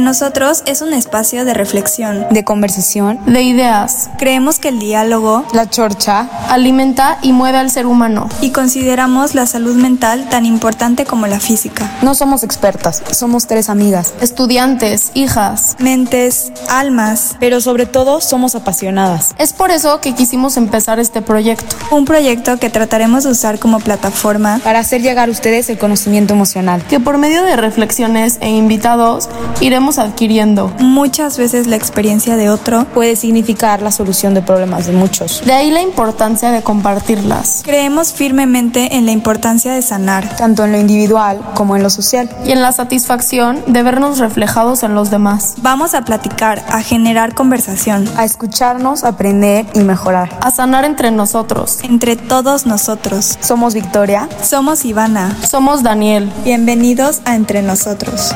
Entre nosotros es un espacio de reflexión, de conversación, de ideas. Creemos que el diálogo, la chorcha, alimenta y mueve al ser humano. Y consideramos la salud mental tan importante como la física. No somos expertas, somos tres amigas, estudiantes, hijas, mentes, almas, pero sobre todo somos apasionadas. Es por eso que quisimos empezar este proyecto. Un proyecto que trataremos de usar como plataforma para hacer llegar a ustedes el conocimiento emocional. Que por medio de reflexiones e invitados iremos adquiriendo. Muchas veces la experiencia de otro puede significar la solución de problemas de muchos. De ahí la importancia de compartirlas. Creemos firmemente en la importancia de sanar, tanto en lo individual como en lo social. Y en la satisfacción de vernos reflejados en los demás. Vamos a platicar, a generar conversación, a escucharnos, aprender y mejorar. A sanar entre nosotros. Entre todos nosotros. Somos Victoria. Somos Ivana. Somos Daniel. Bienvenidos a Entre Nosotros.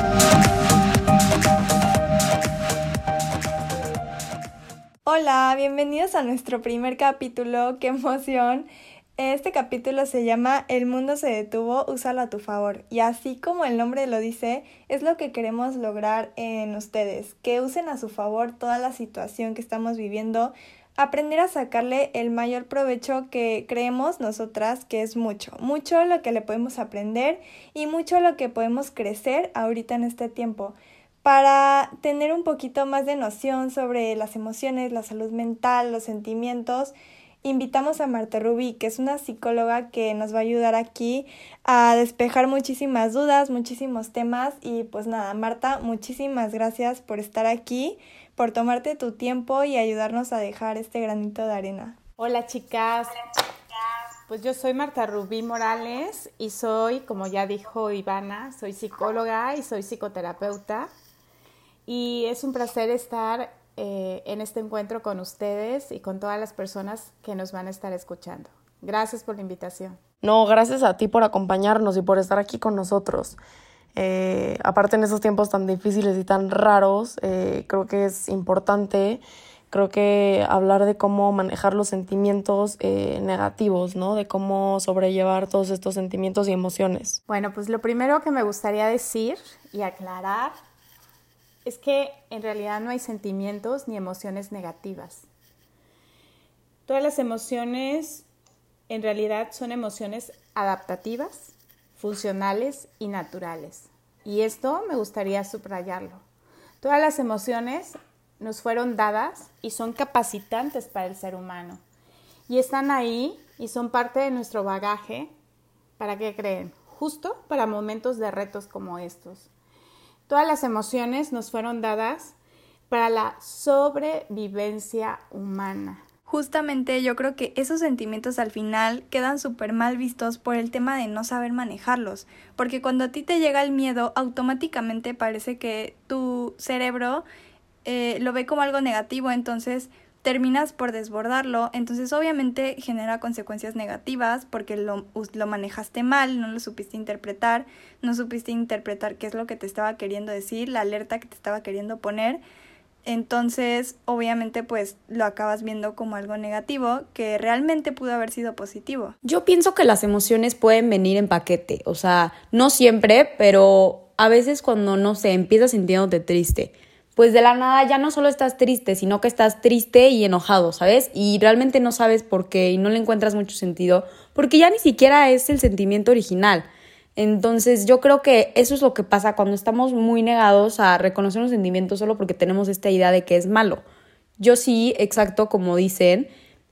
Hola, bienvenidos a nuestro primer capítulo. ¡Qué emoción! Este capítulo se llama El mundo se detuvo, úsalo a tu favor. Y así como el nombre lo dice, es lo que queremos lograr en ustedes, que usen a su favor toda la situación que estamos viviendo, aprender a sacarle el mayor provecho que creemos nosotras que es mucho, mucho lo que le podemos aprender y mucho lo que podemos crecer ahorita en este tiempo para tener un poquito más de noción sobre las emociones, la salud mental, los sentimientos, invitamos a Marta Rubí, que es una psicóloga que nos va a ayudar aquí a despejar muchísimas dudas, muchísimos temas y pues nada, Marta, muchísimas gracias por estar aquí, por tomarte tu tiempo y ayudarnos a dejar este granito de arena. Hola chicas. Pues yo soy Marta Rubí Morales y soy, como ya dijo Ivana, soy psicóloga y soy psicoterapeuta y es un placer estar eh, en este encuentro con ustedes y con todas las personas que nos van a estar escuchando. Gracias por la invitación. No, gracias a ti por acompañarnos y por estar aquí con nosotros. Eh, aparte en esos tiempos tan difíciles y tan raros, eh, creo que es importante, creo que hablar de cómo manejar los sentimientos negativos, ¿no? De cómo sobrellevar todos estos sentimientos y emociones. Bueno, pues lo primero que me gustaría decir y aclarar es que en realidad no hay sentimientos ni emociones negativas. Todas las emociones en realidad son emociones adaptativas, funcionales y naturales. Y esto me gustaría subrayarlo. Todas las emociones nos fueron dadas y son capacitantes para el ser humano. Y están ahí y son parte de nuestro bagaje. ¿Para qué creen? Justo para momentos de retos como estos. Todas las emociones nos fueron dadas para la sobrevivencia humana. Justamente yo creo que esos sentimientos al final quedan súper mal vistos por el tema de no saber manejarlos, porque cuando a ti te llega el miedo, automáticamente parece que tu cerebro eh, lo ve como algo negativo, entonces terminas por desbordarlo, entonces obviamente genera consecuencias negativas porque lo, manejaste mal, no lo supiste interpretar, no supiste interpretar qué es lo que te estaba queriendo decir, la alerta que te estaba queriendo poner, entonces obviamente pues lo acabas viendo como algo negativo que realmente pudo haber sido positivo. Yo pienso que las emociones pueden venir en paquete, o sea, no siempre, pero a veces cuando no sé, empiezas sintiéndote triste pues de la nada ya no solo estás triste, sino que estás triste y enojado, ¿sabes? Y realmente no sabes por qué y no le encuentras mucho sentido, porque ya ni siquiera es el sentimiento original. Entonces yo creo que eso es lo que pasa cuando estamos muy negados a reconocer un sentimiento solo porque tenemos esta idea de que es malo. Yo sí, exacto, como dicen,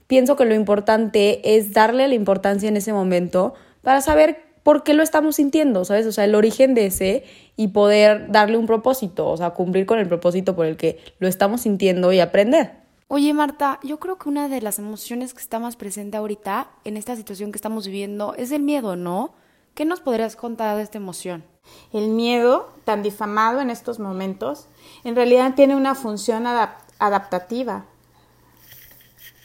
pienso que lo importante es darle la importancia en ese momento para saber por qué lo estamos sintiendo, ¿sabes? O sea, el origen de ese y poder darle un propósito, o sea, cumplir con el propósito por el que lo estamos sintiendo y aprender. Oye, Marta, yo creo que una de las emociones que está más presente ahorita en esta situación que estamos viviendo es el miedo, ¿no? ¿Qué nos podrías contar de esta emoción? El miedo, tan difamado en estos momentos, en realidad tiene una función adaptativa.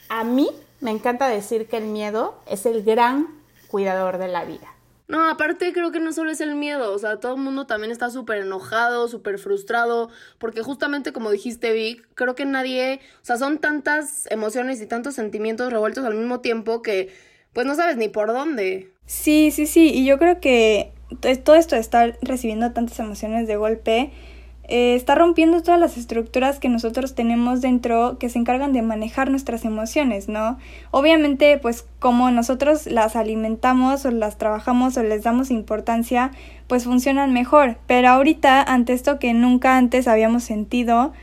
A mí me encanta decir que el miedo es el gran cuidador de la vida. No, aparte creo que no solo es el miedo, o sea, todo el mundo también está súper enojado, súper frustrado, porque justamente como dijiste Vic, creo que nadie, o sea, son tantas emociones y tantos sentimientos revueltos al mismo tiempo que pues no sabes ni por dónde. Sí, sí, sí, y yo creo que todo esto de estar recibiendo tantas emociones de golpe eh, está rompiendo todas las estructuras que nosotros tenemos dentro que se encargan de manejar nuestras emociones, ¿no? Obviamente, pues como nosotros las alimentamos o las trabajamos o les damos importancia, pues funcionan mejor. Pero ahorita, ante esto que nunca antes habíamos sentido,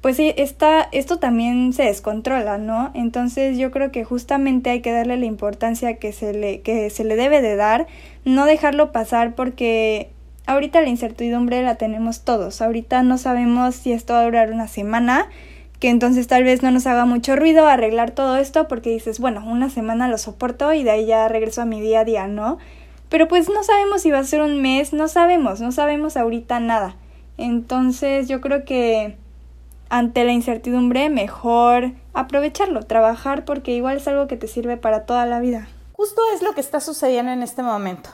pues esta, esto también se descontrola, ¿no? Entonces yo creo que justamente hay que darle la importancia que se le, que se le debe de dar, no dejarlo pasar porque ahorita la incertidumbre la tenemos todos, ahorita no sabemos si esto va a durar una semana, que entonces tal vez no nos haga mucho ruido arreglar todo esto porque dices, bueno, una semana lo soporto y de ahí ya regreso a mi día a día, ¿no? Pero pues no sabemos si va a ser un mes, no sabemos, no sabemos ahorita nada. Entonces yo creo que ante la incertidumbre, mejor aprovecharlo, trabajar porque igual es algo que te sirve para toda la vida. Justo es lo que está sucediendo en este momento.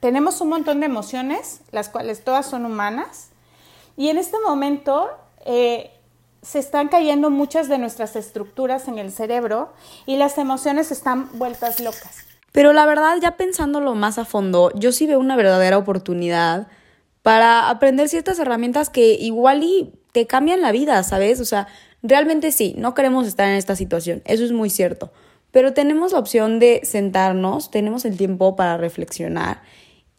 Tenemos un montón de emociones, las cuales todas son humanas, y en este momento eh, se están cayendo muchas de nuestras estructuras en el cerebro y las emociones están vueltas locas. Pero la verdad, ya pensándolo más a fondo, yo sí veo una verdadera oportunidad para aprender ciertas herramientas que igual y te cambian la vida, ¿sabes? O sea, realmente sí, no queremos estar en esta situación, eso es muy cierto, pero tenemos la opción de sentarnos, tenemos el tiempo para reflexionar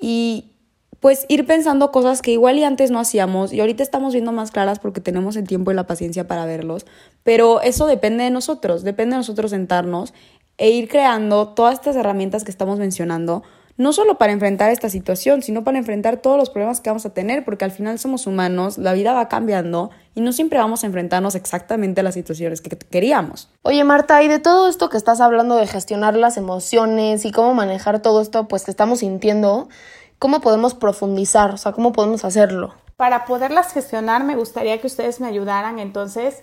y pues ir pensando cosas que igual y antes no hacíamos y ahorita estamos viendo más claras porque tenemos el tiempo y la paciencia para verlos, pero eso depende de nosotros, depende de nosotros sentarnos e ir creando todas estas herramientas que estamos mencionando no solo para enfrentar esta situación, sino para enfrentar todos los problemas que vamos a tener, porque al final somos humanos, la vida va cambiando y no siempre vamos a enfrentarnos exactamente a las situaciones que queríamos. Oye Marta, y de todo esto que estás hablando de gestionar las emociones y cómo manejar todo esto pues que estamos sintiendo, ¿cómo podemos profundizar? O sea, ¿cómo podemos hacerlo? Para poderlas gestionar me gustaría que ustedes me ayudaran entonces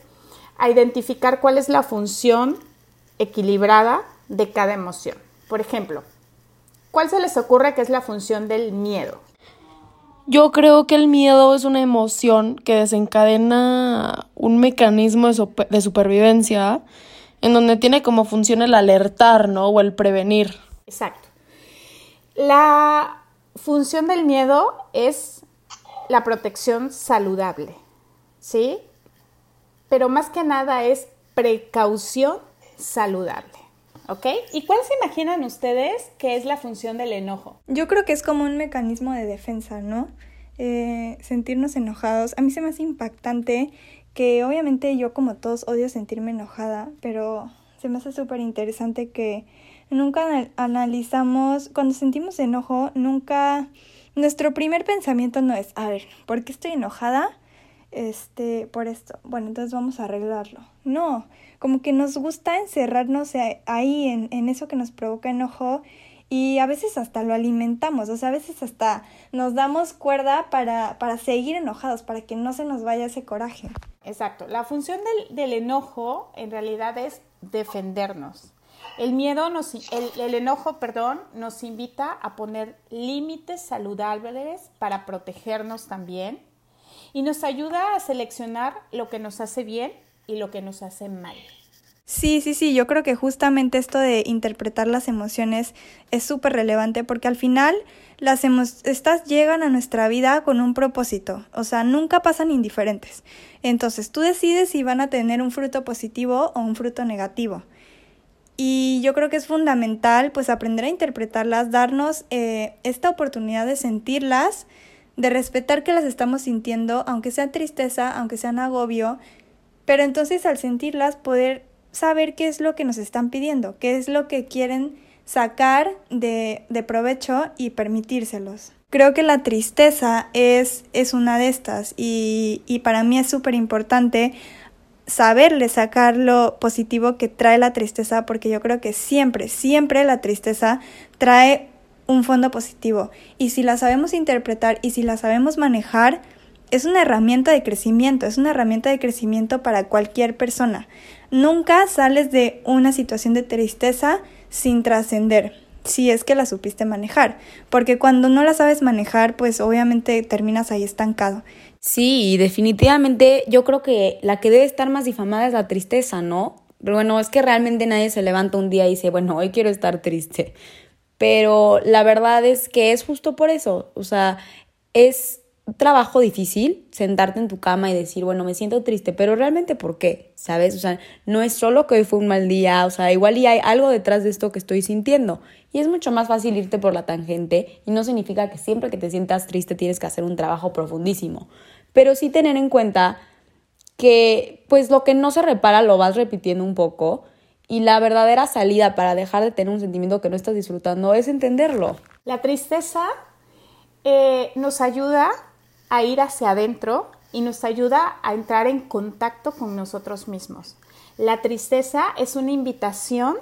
a identificar cuál es la función equilibrada de cada emoción. Por ejemplo, ¿Cuál se les ocurre que es la función del miedo? Yo creo que el miedo es una emoción que desencadena un mecanismo de, supervivencia en donde tiene como función el alertar, ¿no? O el prevenir. Exacto. La función del miedo es la protección saludable, ¿sí? Pero más que nada es precaución saludable. ¿Ok? ¿Y cuál se imaginan ustedes que es la función del enojo? Yo creo que es como un mecanismo de defensa, ¿no? Eh, sentirnos enojados. A mí se me hace impactante que obviamente yo como todos odio sentirme enojada, pero se me hace súper interesante que nunca analizamos, cuando sentimos enojo, nunca, nuestro primer pensamiento no es, a ver, ¿por qué estoy enojada? Este, por esto. Bueno, entonces vamos a arreglarlo. No, como que nos gusta encerrarnos ahí en, en eso que nos provoca enojo y a veces hasta lo alimentamos, o sea, a veces hasta nos damos cuerda para, para seguir enojados, para que no se nos vaya ese coraje. Exacto, la función del, del enojo en realidad es defendernos. El miedo, nos, el, el enojo, perdón, nos invita a poner límites saludables para protegernos también y nos ayuda a seleccionar lo que nos hace bien y lo que nos hace mal. Sí, sí, sí, yo creo que justamente esto de interpretar las emociones es súper relevante porque al final las estas llegan a nuestra vida con un propósito, o sea, nunca pasan indiferentes. Entonces tú decides si van a tener un fruto positivo o un fruto negativo. Y yo creo que es fundamental pues aprender a interpretarlas, darnos eh, esta oportunidad de sentirlas, de respetar que las estamos sintiendo, aunque sea tristeza, aunque sea agobio, pero entonces al sentirlas poder saber qué es lo que nos están pidiendo, qué es lo que quieren sacar de, de provecho y permitírselos. Creo que la tristeza es, es una de estas y, y para mí es súper importante saberle sacar lo positivo que trae la tristeza porque yo creo que siempre, siempre la tristeza trae un fondo positivo y si la sabemos interpretar y si la sabemos manejar, es una herramienta de crecimiento, es una herramienta de crecimiento para cualquier persona. Nunca sales de una situación de tristeza sin trascender, si es que la supiste manejar, porque cuando no la sabes manejar, pues obviamente terminas ahí estancado. Sí, definitivamente yo creo que la que debe estar más difamada es la tristeza, ¿no? Pero bueno, es que realmente nadie se levanta un día y dice, bueno, hoy quiero estar triste. Pero la verdad es que es justo por eso, o sea, es trabajo difícil sentarte en tu cama y decir, bueno, me siento triste, pero realmente ¿por qué? ¿Sabes? O sea, no es solo que hoy fue un mal día, o sea, igual y hay algo detrás de esto que estoy sintiendo. Y es mucho más fácil irte por la tangente y no significa que siempre que te sientas triste tienes que hacer un trabajo profundísimo, pero sí tener en cuenta que pues lo que no se repara lo vas repitiendo un poco y la verdadera salida para dejar de tener un sentimiento que no estás disfrutando es entenderlo. La tristeza eh, nos ayuda a ir hacia adentro y nos ayuda a entrar en contacto con nosotros mismos. La tristeza es una invitación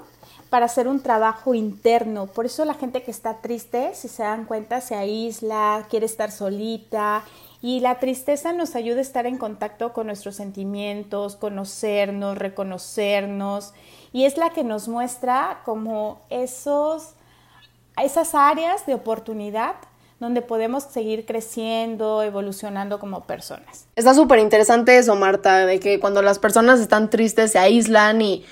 para hacer un trabajo interno. Por eso la gente que está triste, si se dan cuenta, se aísla, quiere estar solita. Y la tristeza nos ayuda a estar en contacto con nuestros sentimientos, conocernos, reconocernos. Y es la que nos muestra como esos, esas áreas de oportunidad donde podemos seguir creciendo, evolucionando como personas. Está súper interesante eso, Marta, de que cuando las personas están tristes se aíslan y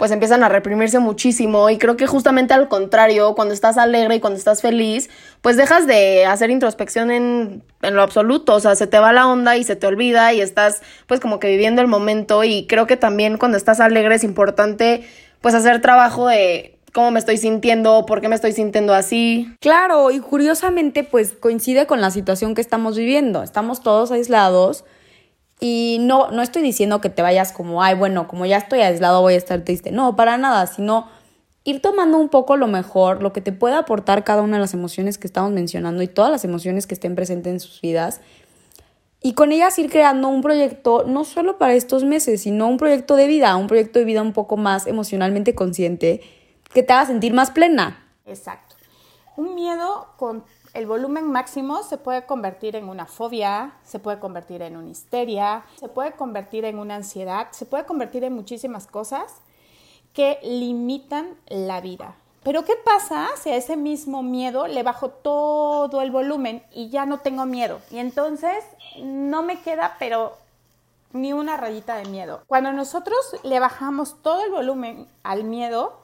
pues empiezan a reprimirse muchísimo. Y creo que justamente al contrario, cuando estás alegre y cuando estás feliz, pues dejas de hacer introspección en, en, lo absoluto, o sea, se te va la onda y se te olvida y estás pues como que viviendo el momento. Y creo que también cuando estás alegre es importante pues hacer trabajo de cómo me estoy sintiendo, por qué me estoy sintiendo así. Claro, y curiosamente pues coincide con la situación que estamos viviendo. Estamos todos aislados y no, no estoy diciendo que te vayas como, ay, bueno, como ya estoy aislado voy a estar triste. No, para nada, sino ir tomando un poco lo mejor, lo que te pueda aportar cada una de las emociones que estamos mencionando y todas las emociones que estén presentes en sus vidas. Y con ellas ir creando un proyecto no solo para estos meses, sino un proyecto de vida, un proyecto de vida un poco más emocionalmente consciente que te haga sentir más plena. Exacto. Un miedo con el volumen máximo se puede convertir en una fobia, se puede convertir en una histeria, se puede convertir en una ansiedad, se puede convertir en muchísimas cosas que limitan la vida. Pero ¿qué pasa si a ese mismo miedo le bajo todo el volumen y ya no tengo miedo? Y entonces no me queda, pero ni una rayita de miedo. Cuando nosotros le bajamos todo el volumen al miedo,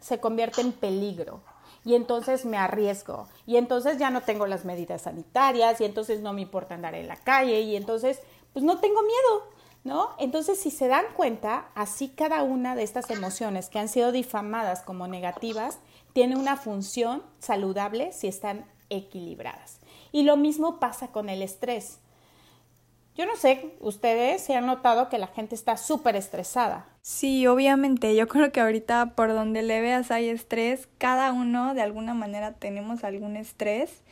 se convierte en peligro y entonces me arriesgo y entonces ya no tengo las medidas sanitarias y entonces no me importa andar en la calle y entonces pues no tengo miedo, ¿no? Entonces si se dan cuenta, así cada una de estas emociones que han sido difamadas como negativas tiene una función saludable si están equilibradas. Y lo mismo pasa con el estrés. Yo no sé, ustedes se han notado que la gente está súper estresada. Sí, obviamente, yo creo que ahorita por donde le veas hay estrés, cada uno de alguna manera tenemos algún estrés.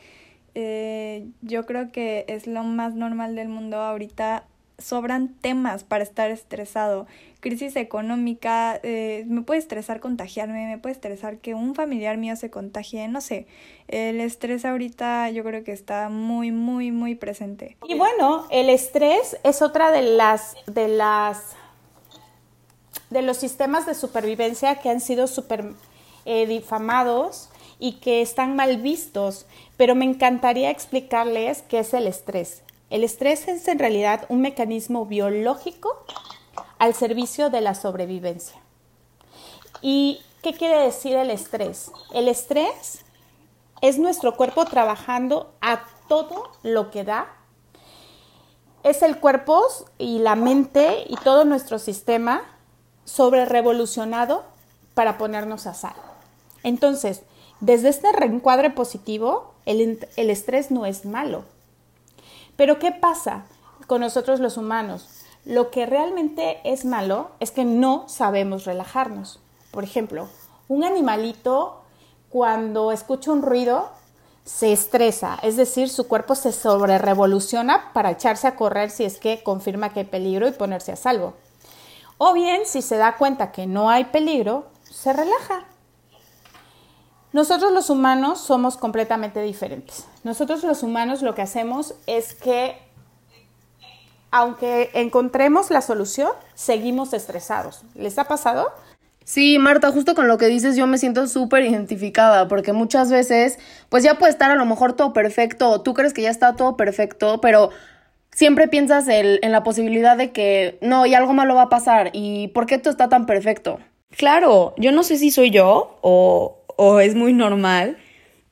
Eh, yo creo que es lo más normal del mundo ahorita sobran temas para estar estresado. Crisis económica, eh, me puede estresar contagiarme, me puede estresar que un familiar mío se contagie, no sé. El estrés ahorita yo creo que está muy, muy, muy presente. Y bueno, el estrés es otra de las, de las, de los sistemas de supervivencia que han sido super eh, difamados y que están mal vistos, pero me encantaría explicarles qué es el estrés. El estrés es en realidad un mecanismo biológico al servicio de la sobrevivencia. ¿Y qué quiere decir el estrés? El estrés es nuestro cuerpo trabajando a todo lo que da. Es el cuerpo y la mente y todo nuestro sistema sobre revolucionado para ponernos a salvo. Entonces, desde este reencuadre positivo, el, el estrés no es malo, pero ¿qué pasa con nosotros los humanos? Lo que realmente es malo es que no sabemos relajarnos. Por ejemplo, un animalito cuando escucha un ruido se estresa, es decir, su cuerpo se sobrerevoluciona para echarse a correr si es que confirma que hay peligro y ponerse a salvo. O bien, si se da cuenta que no hay peligro, se relaja. Nosotros los humanos somos completamente diferentes. Nosotros los humanos lo que hacemos es que, aunque encontremos la solución, seguimos estresados. ¿Les ha pasado? Sí, Marta, justo con lo que dices yo me siento súper identificada porque muchas veces pues ya puede estar a lo mejor todo perfecto o tú crees que ya está todo perfecto, pero siempre piensas en la posibilidad de que no, y algo malo va a pasar y ¿por qué todo está tan perfecto? Claro, yo no sé si soy yo o, o es muy normal,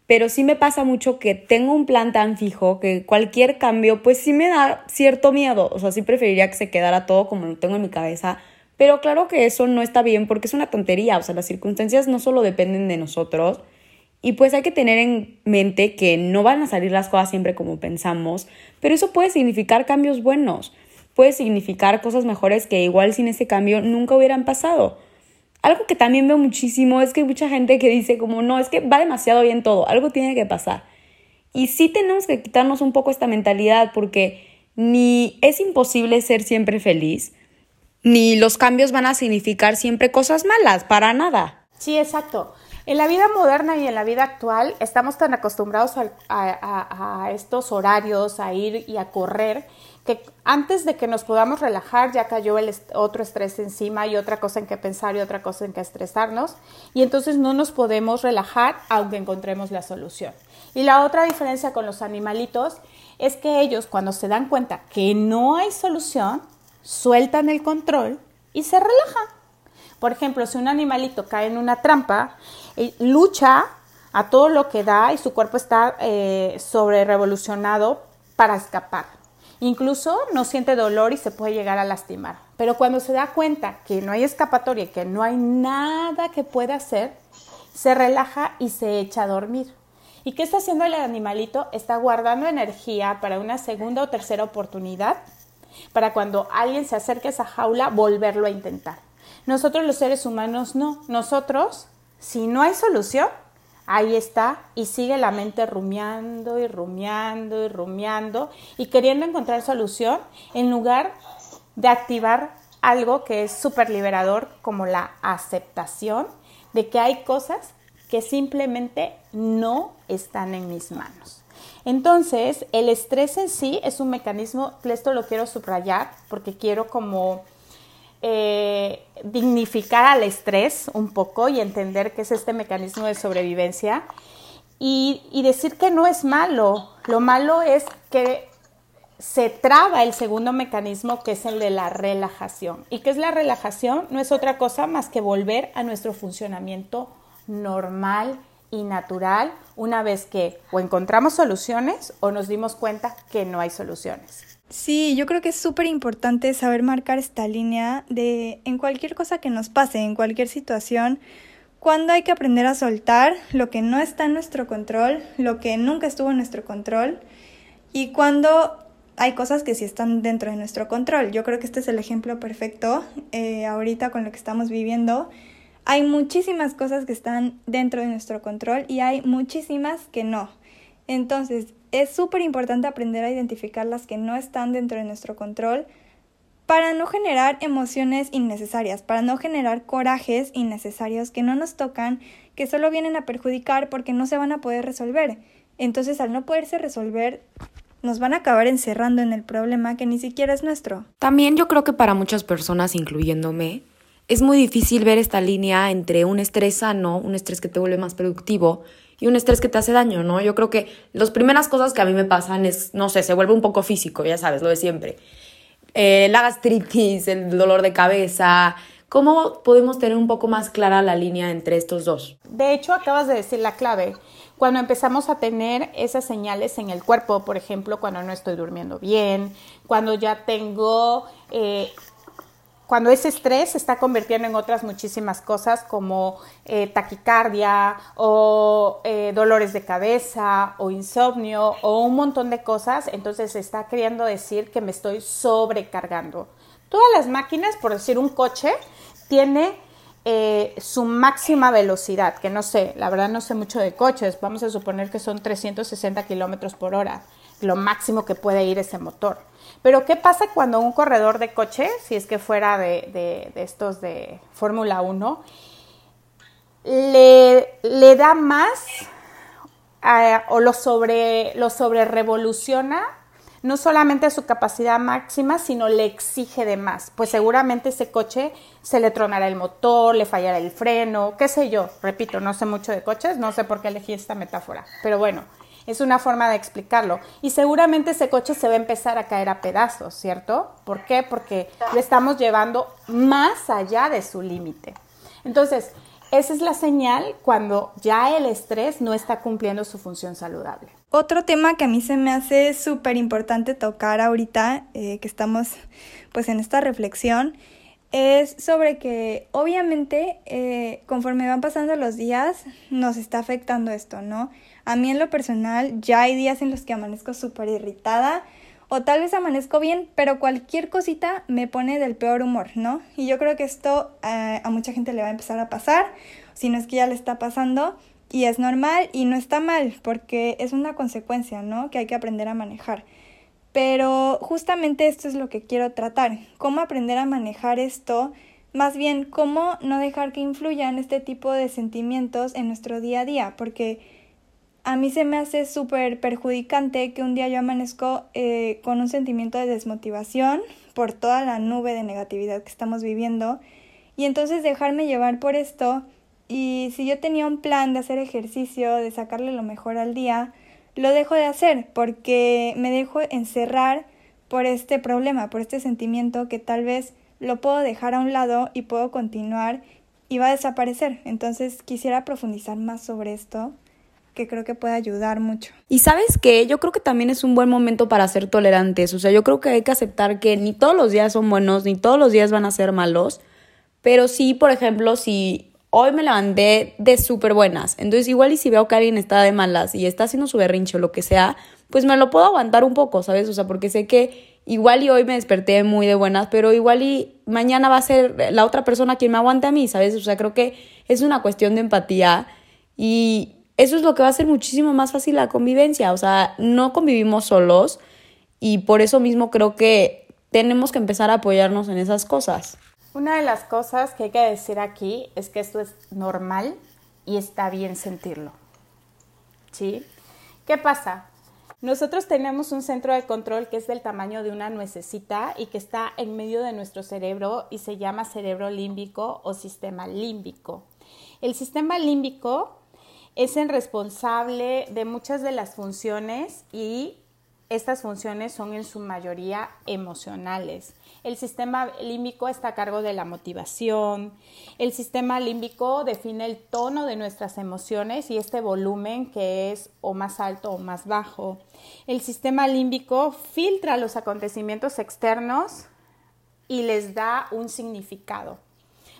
pero sí me pasa mucho que tengo un plan tan fijo que cualquier cambio, pues sí me da cierto miedo. O sea, sí preferiría que se quedara todo como lo tengo en mi cabeza. Pero claro que eso no está bien porque es una tontería. O sea, las circunstancias no solo dependen de nosotros. Y pues hay que tener en mente que no van a salir las cosas siempre como pensamos. Pero eso puede significar cambios buenos. Puede significar cosas mejores que igual sin ese cambio nunca hubieran pasado. Algo que también veo muchísimo es que hay mucha gente que dice como, no, es que va demasiado bien todo, algo tiene que pasar. Y sí tenemos que quitarnos un poco esta mentalidad porque ni es imposible ser siempre feliz, ni los cambios van a significar siempre cosas malas, para nada. Sí, exacto. En la vida moderna y en la vida actual estamos tan acostumbrados a, estos horarios, a ir y a correr, que antes de que nos podamos relajar ya cayó el otro estrés encima y otra cosa en que pensar y otra cosa en que estresarnos y entonces no nos podemos relajar aunque encontremos la solución. Y la otra diferencia con los animalitos es que ellos cuando se dan cuenta que no hay solución, sueltan el control y se relajan. Por ejemplo, si un animalito cae en una trampa, eh, lucha a todo lo que da y su cuerpo está eh, sobre revolucionado para escapar. Incluso no siente dolor y se puede llegar a lastimar. Pero cuando se da cuenta que no hay escapatoria y que no hay nada que pueda hacer, se relaja y se echa a dormir. ¿Y qué está haciendo el animalito? Está guardando energía para una segunda o tercera oportunidad, para cuando alguien se acerque a esa jaula, volverlo a intentar. Nosotros los seres humanos no. Nosotros, si no hay solución, ahí está y sigue la mente rumiando y rumiando y rumiando y queriendo encontrar solución en lugar de activar algo que es súper liberador como la aceptación de que hay cosas que simplemente no están en mis manos. Entonces, el estrés en sí es un mecanismo, esto lo quiero subrayar porque quiero como eh, dignificar al estrés un poco y entender que es este mecanismo de sobrevivencia y, y decir que no es malo. Lo malo es que se traba el segundo mecanismo que es el de la relajación. ¿Y qué es la relajación? No es otra cosa más que volver a nuestro funcionamiento normal y natural una vez que o encontramos soluciones o nos dimos cuenta que no hay soluciones. Sí, yo creo que es súper importante saber marcar esta línea de en cualquier cosa que nos pase, en cualquier situación, cuando hay que aprender a soltar lo que no está en nuestro control, lo que nunca estuvo en nuestro control, y cuando hay cosas que sí están dentro de nuestro control. Yo creo que este es el ejemplo perfecto eh, ahorita con lo que estamos viviendo. Hay muchísimas cosas que están dentro de nuestro control y hay muchísimas que no. Entonces, es súper importante aprender a identificar las que no están dentro de nuestro control para no generar emociones innecesarias, para no generar corajes innecesarios que no nos tocan, que solo vienen a perjudicar porque no se van a poder resolver. Entonces, al no poderse resolver, nos van a acabar encerrando en el problema que ni siquiera es nuestro. También yo creo que para muchas personas, incluyéndome, es muy difícil ver esta línea entre un estrés sano, un estrés que te vuelve más productivo, y un estrés que te hace daño, ¿no? Yo creo que las primeras cosas que a mí me pasan es, no sé, se vuelve un poco físico, ya sabes, lo de siempre. Eh, la gastritis, el dolor de cabeza. ¿Cómo podemos tener un poco más clara la línea entre estos dos? De hecho, acabas de decir la clave. Cuando empezamos a tener esas señales en el cuerpo, por ejemplo, cuando no estoy durmiendo bien, cuando ya tengo eh, cuando ese estrés se está convirtiendo en otras muchísimas cosas como eh, taquicardia o eh, dolores de cabeza o insomnio o un montón de cosas, entonces se está queriendo decir que me estoy sobrecargando. Todas las máquinas, por decir un coche, tiene eh, su máxima velocidad, que no sé, la verdad no sé mucho de coches, vamos a suponer que son 360 kilómetros por hora, lo máximo que puede ir ese motor. Pero ¿qué pasa cuando un corredor de coche, si es que fuera de, estos de Fórmula 1, le, le, da más o lo sobre, lo sobre revoluciona no solamente su capacidad máxima, sino le exige de más. Pues seguramente ese coche se le tronará el motor, le fallará el freno, qué sé yo. Repito, no sé mucho de coches, no sé por qué elegí esta metáfora. Pero bueno, es una forma de explicarlo. Y seguramente ese coche se va a empezar a caer a pedazos, ¿cierto? ¿Por qué? Porque lo estamos llevando más allá de su límite. Entonces, esa es la señal cuando ya el estrés no está cumpliendo su función saludable. Otro tema que a mí se me hace súper importante tocar ahorita, eh, que estamos pues en esta reflexión, es sobre que obviamente eh, conforme van pasando los días nos está afectando esto, ¿no? A mí en lo personal ya hay días en los que amanezco súper irritada o tal vez amanezco bien, pero cualquier cosita me pone del peor humor, ¿no? Y yo creo que esto eh, a mucha gente le va a empezar a pasar, si no es que ya le está pasando y es normal y no está mal porque es una consecuencia, ¿no? Que hay que aprender a manejar. Pero justamente esto es lo que quiero tratar, cómo aprender a manejar esto, más bien cómo no dejar que influyan este tipo de sentimientos en nuestro día a día, porque a mí se me hace súper perjudicante que un día yo amanezco eh, con un sentimiento de desmotivación por toda la nube de negatividad que estamos viviendo y entonces dejarme llevar por esto y si yo tenía un plan de hacer ejercicio, de sacarle lo mejor al día, lo dejo de hacer porque me dejo encerrar por este problema, por este sentimiento que tal vez lo puedo dejar a un lado y puedo continuar y va a desaparecer. Entonces quisiera profundizar más sobre esto que creo que puede ayudar mucho. Y sabes qué, yo creo que también es un buen momento para ser tolerantes, o sea, yo creo que hay que aceptar que ni todos los días son buenos, ni todos los días van a ser malos, pero sí, por ejemplo, si hoy me levanté de súper buenas. Entonces, igual y si veo que alguien está de malas y está haciendo su berrinche o lo que sea, pues me lo puedo aguantar un poco, ¿sabes? O sea, porque sé que igual y hoy me desperté muy de buenas, pero igual y mañana va a ser la otra persona quien me aguante a mí, ¿sabes? O sea, creo que es una cuestión de empatía y eso es lo que va a hacer muchísimo más fácil la convivencia. O sea, no convivimos solos y por eso mismo creo que tenemos que empezar a apoyarnos en esas cosas. Una de las cosas que hay que decir aquí es que esto es normal y está bien sentirlo. ¿Sí? ¿Qué pasa? Nosotros tenemos un centro de control que es del tamaño de una nuececita y que está en medio de nuestro cerebro y se llama cerebro límbico o sistema límbico. El sistema límbico es el responsable de muchas de las funciones y estas funciones son en su mayoría emocionales. El sistema límbico está a cargo de la motivación. El sistema límbico define el tono de nuestras emociones y este volumen que es o más alto o más bajo. El sistema límbico filtra los acontecimientos externos y les da un significado.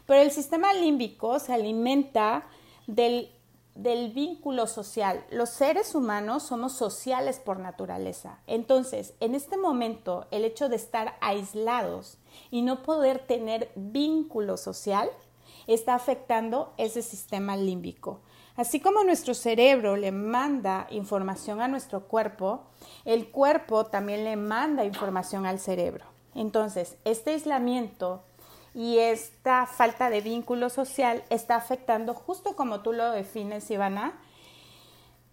Pero el sistema límbico se alimenta del del vínculo social. Los seres humanos somos sociales por naturaleza. Entonces, en este momento, el hecho de estar aislados y no poder tener vínculo social está afectando ese sistema límbico. Así como nuestro cerebro le manda información a nuestro cuerpo, el cuerpo también le manda información al cerebro. Entonces, este aislamiento y esta falta de vínculo social está afectando, justo como tú lo defines, Ivana,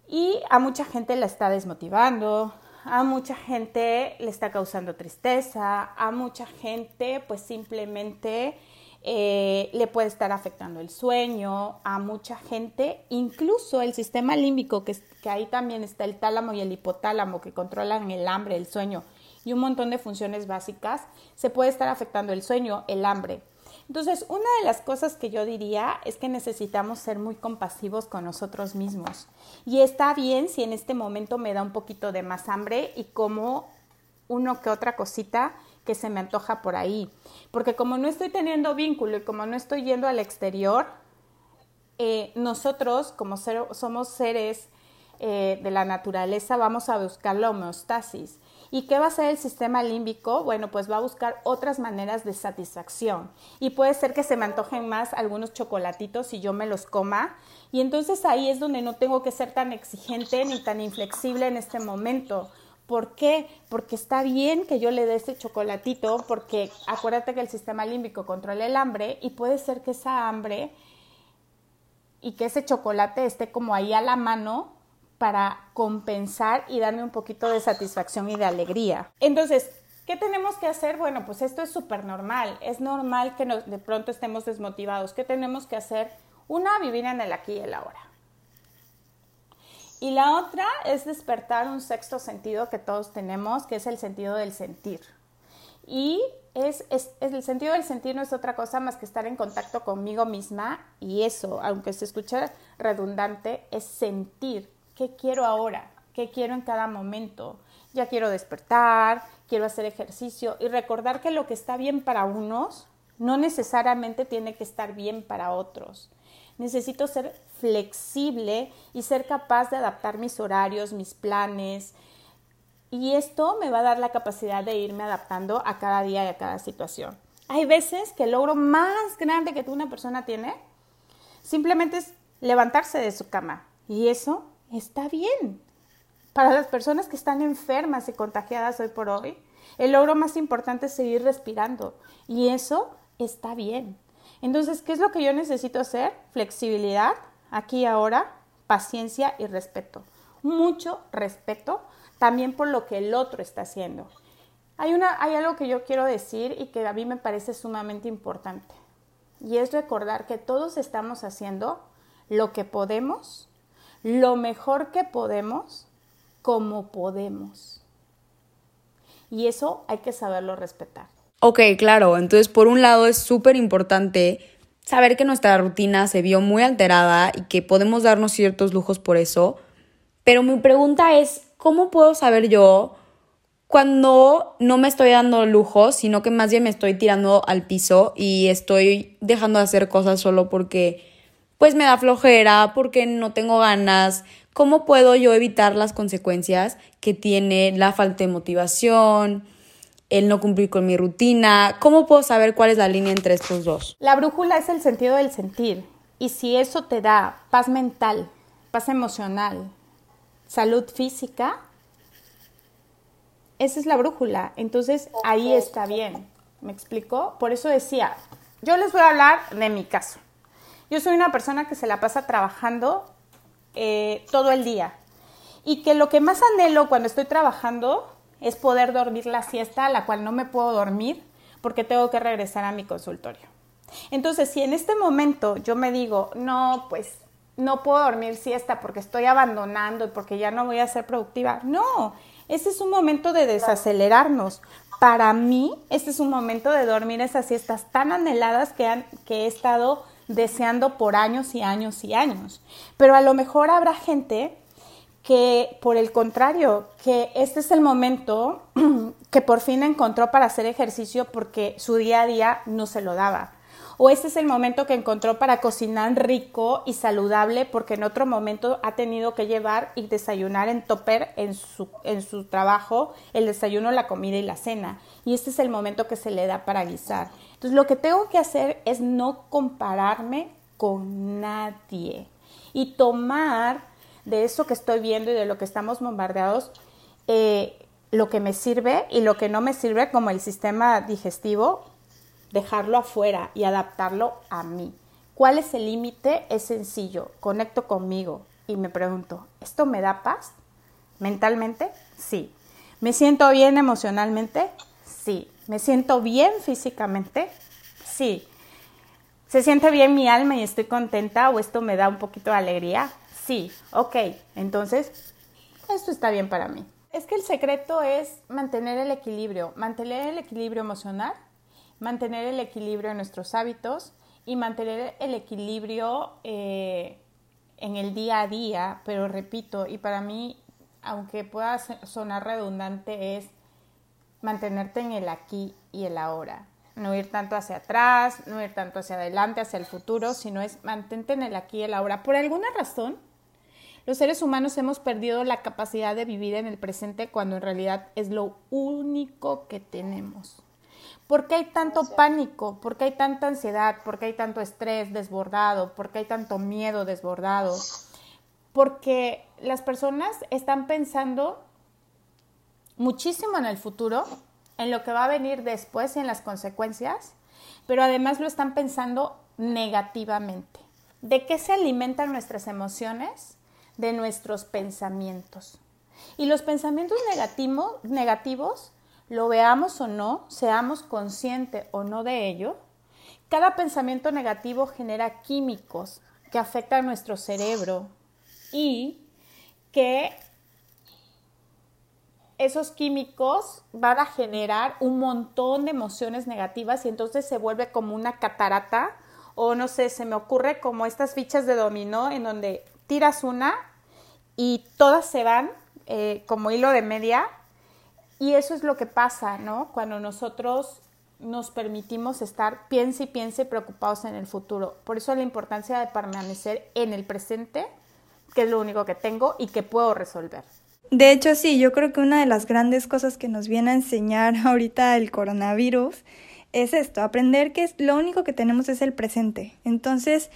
y a mucha gente la está desmotivando, a mucha gente le está causando tristeza, a mucha gente pues simplemente eh, le puede estar afectando el sueño, a mucha gente, incluso el sistema límbico, que, que ahí también está el tálamo y el hipotálamo que controlan el hambre, el sueño y un montón de funciones básicas, se puede estar afectando el sueño, el hambre. Entonces, una de las cosas que yo diría es que necesitamos ser muy compasivos con nosotros mismos. Y está bien si en este momento me da un poquito de más hambre y como uno que otra cosita que se me antoja por ahí. Porque como no estoy teniendo vínculo y como no estoy yendo al exterior, eh, nosotros como somos seres eh, de la naturaleza vamos a buscar la homeostasis. ¿Y qué va a hacer el sistema límbico? Bueno, pues va a buscar otras maneras de satisfacción. Y puede ser que se me antojen más algunos chocolatitos y yo me los coma. Y entonces ahí es donde no tengo que ser tan exigente ni tan inflexible en este momento. ¿Por qué? Porque está bien que yo le dé ese chocolatito, porque acuérdate que el sistema límbico controla el hambre y puede ser que esa hambre y que ese chocolate esté como ahí a la mano para compensar y darme un poquito de satisfacción y de alegría. Entonces, ¿qué tenemos que hacer? Bueno, pues esto es súper normal. Es normal que de pronto estemos desmotivados. ¿Qué tenemos que hacer? Una, vivir en el aquí y el ahora. Y la otra es despertar un sexto sentido que todos tenemos, que es el sentido del sentir. Y es, es, el sentido del sentir no es otra cosa más que estar en contacto conmigo misma y eso, aunque se escuche redundante, es sentir qué quiero ahora, qué quiero en cada momento. Ya quiero despertar, quiero hacer ejercicio y recordar que lo que está bien para unos no necesariamente tiene que estar bien para otros. Necesito ser flexible y ser capaz de adaptar mis horarios, mis planes, y esto me va a dar la capacidad de irme adaptando a cada día y a cada situación. Hay veces que el logro más grande que una persona tiene simplemente es levantarse de su cama. Y eso está bien. Para las personas que están enfermas y contagiadas hoy por hoy, el logro más importante es seguir respirando. Y eso está bien. Entonces, ¿qué es lo que yo necesito hacer? Flexibilidad, aquí y ahora, paciencia y respeto. Mucho respeto también por lo que el otro está haciendo. Hay, una, hay algo que yo quiero decir y que a mí me parece sumamente importante. Y es recordar que todos estamos haciendo lo que podemos, lo mejor que podemos, como podemos. Y eso hay que saberlo respetar. Ok, claro. Entonces, por un lado, es súper importante saber que nuestra rutina se vio muy alterada y que podemos darnos ciertos lujos por eso. Pero mi pregunta es, ¿cómo puedo saber yo cuando no me estoy dando lujo, sino que más bien me estoy tirando al piso y estoy dejando de hacer cosas solo porque pues me da flojera, porque no tengo ganas? ¿Cómo puedo yo evitar las consecuencias que tiene la falta de motivación, el no cumplir con mi rutina? ¿Cómo puedo saber cuál es la línea entre estos dos? La brújula es el sentido del sentir. Y si eso te da paz mental, paz emocional, salud física, esa es la brújula. Entonces ahí está bien. ¿Me explico? Por eso decía, yo les voy a hablar de mi caso. Yo soy una persona que se la pasa trabajando eh, todo el día y que lo que más anhelo cuando estoy trabajando es poder dormir la siesta, a la cual no me puedo dormir porque tengo que regresar a mi consultorio. Entonces, si en este momento yo me digo, no, pues no puedo dormir siesta porque estoy abandonando y porque ya no voy a ser productiva. No, ese es un momento de desacelerarnos. Para mí, este es un momento de dormir esas siestas tan anheladas que, han, que he estado deseando por años y años y años. Pero a lo mejor habrá gente que, por el contrario, que este es el momento que por fin encontró para hacer ejercicio porque su día a día no se lo daba o ese es el momento que encontró para cocinar rico y saludable porque en otro momento ha tenido que llevar y desayunar en topper en su, en su trabajo el desayuno, la comida y la cena. Y este es el momento que se le da para guisar. Lo que tengo que hacer es no compararme con nadie y tomar de eso que estoy viendo y de lo que estamos bombardeados eh, lo que me sirve y lo que no me sirve como el sistema digestivo dejarlo afuera y adaptarlo a mí. ¿Cuál es el límite? Es sencillo, conecto conmigo y me pregunto, ¿esto me da paz? ¿Mentalmente? Sí. ¿Me siento bien emocionalmente? Sí. ¿Me siento bien físicamente? Sí. ¿Se siente bien mi alma y estoy contenta o esto me da un poquito de alegría? Sí. Ok, entonces, esto está bien para mí. Es que el secreto es mantener el equilibrio, mantener el equilibrio emocional mantener el equilibrio en nuestros hábitos y mantener el equilibrio eh, en el día a día, pero repito, y para mí, aunque pueda sonar redundante, es mantenerte en el aquí y el ahora. No ir tanto hacia atrás, no ir tanto hacia adelante, hacia el futuro, sino es mantente en el aquí y el ahora. Por alguna razón, los seres humanos hemos perdido la capacidad de vivir en el presente cuando en realidad es lo único que tenemos. ¿Por qué hay tanto pánico? ¿Por qué hay tanta ansiedad? ¿Por qué hay tanto estrés desbordado? ¿Por qué hay tanto miedo desbordado? Porque las personas están pensando muchísimo en el futuro, en lo que va a venir después y en las consecuencias, pero además lo están pensando negativamente. ¿De qué se alimentan nuestras emociones? De nuestros pensamientos. Y los pensamientos negativos lo veamos o no, seamos conscientes o no de ello, cada pensamiento negativo genera químicos que afectan nuestro cerebro y que esos químicos van a generar un montón de emociones negativas y entonces se vuelve como una catarata o no sé, se me ocurre como estas fichas de dominó en donde tiras una y todas se van eh, como hilo de media y eso es lo que pasa, ¿no? Cuando nosotros nos permitimos estar piense y piense preocupados en el futuro. Por eso la importancia de permanecer en el presente, que es lo único que tengo y que puedo resolver. De hecho, sí, yo creo que una de las grandes cosas que nos viene a enseñar ahorita el coronavirus es esto, aprender que lo único que tenemos es el presente. Entonces,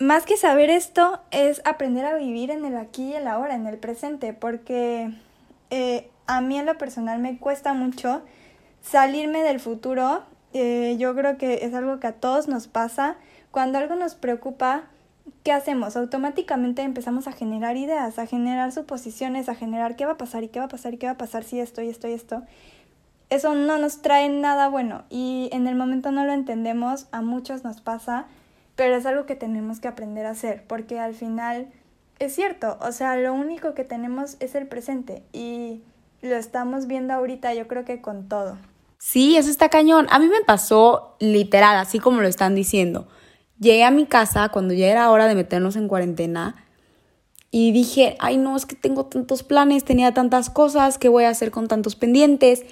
más que saber esto, es aprender a vivir en el aquí y el ahora, en el presente, porque eh, a mí en lo personal me cuesta mucho salirme del futuro. Eh, yo creo que es algo que a todos nos pasa. Cuando algo nos preocupa, ¿qué hacemos? Automáticamente empezamos a generar ideas, a generar suposiciones, a generar qué va a pasar y qué va a pasar y qué va a pasar si esto y esto y esto. Eso no nos trae nada bueno y en el momento no lo entendemos, a muchos nos pasa, pero es algo que tenemos que aprender a hacer porque al final es cierto, o sea, lo único que tenemos es el presente y lo estamos viendo ahorita yo creo que con todo. Sí, eso está cañón. A mí me pasó literal, así como lo están diciendo. Llegué a mi casa cuando ya era hora de meternos en cuarentena y dije, ay no, es que tengo tantos planes, tenía tantas cosas, ¿qué voy a hacer con tantos pendientes?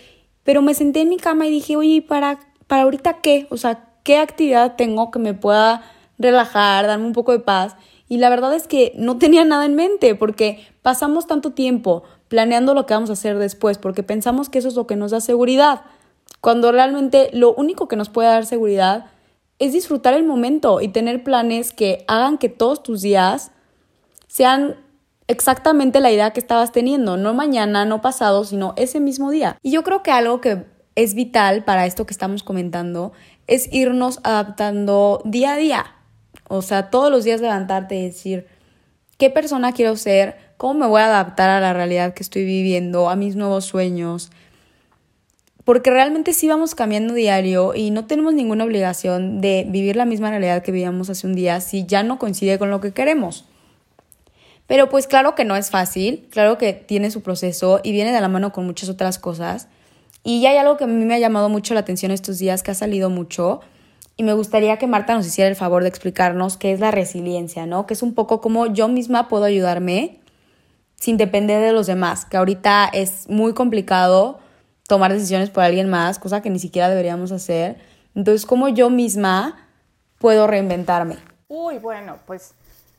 Pero me senté en mi cama y dije, oye, ¿para, para ahorita qué? O sea, ¿qué actividad tengo que me pueda relajar, darme un poco de paz? Y la verdad es que no tenía nada en mente porque pasamos tanto tiempo planeando lo que vamos a hacer después porque pensamos que eso es lo que nos da seguridad, cuando realmente lo único que nos puede dar seguridad es disfrutar el momento y tener planes que hagan que todos tus días sean exactamente la idea que estabas teniendo, no mañana, no pasado, sino ese mismo día. Y yo creo que algo que es vital para esto que estamos comentando es irnos adaptando día a día. O sea, todos los días levantarte y decir, ¿qué persona quiero ser? ¿Cómo me voy a adaptar a la realidad que estoy viviendo, a mis nuevos sueños? Porque realmente sí vamos cambiando diario y no tenemos ninguna obligación de vivir la misma realidad que vivíamos hace un día si ya no coincide con lo que queremos. Pero pues claro que no es fácil, claro que tiene su proceso y viene de la mano con muchas otras cosas. Y ya hay algo que a mí me ha llamado mucho la atención estos días, que ha salido mucho, y me gustaría que Marta nos hiciera el favor de explicarnos qué es la resiliencia, ¿no? Que es un poco como yo misma puedo ayudarme sin depender de los demás, que ahorita es muy complicado tomar decisiones por alguien más, cosa que ni siquiera deberíamos hacer. Entonces, ¿cómo yo misma puedo reinventarme? Uy, bueno, pues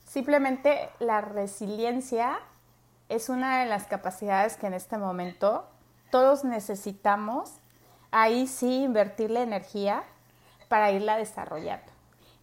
simplemente la resiliencia es una de las capacidades que en este momento todos necesitamos, ahí sí invertirle energía para irla desarrollando.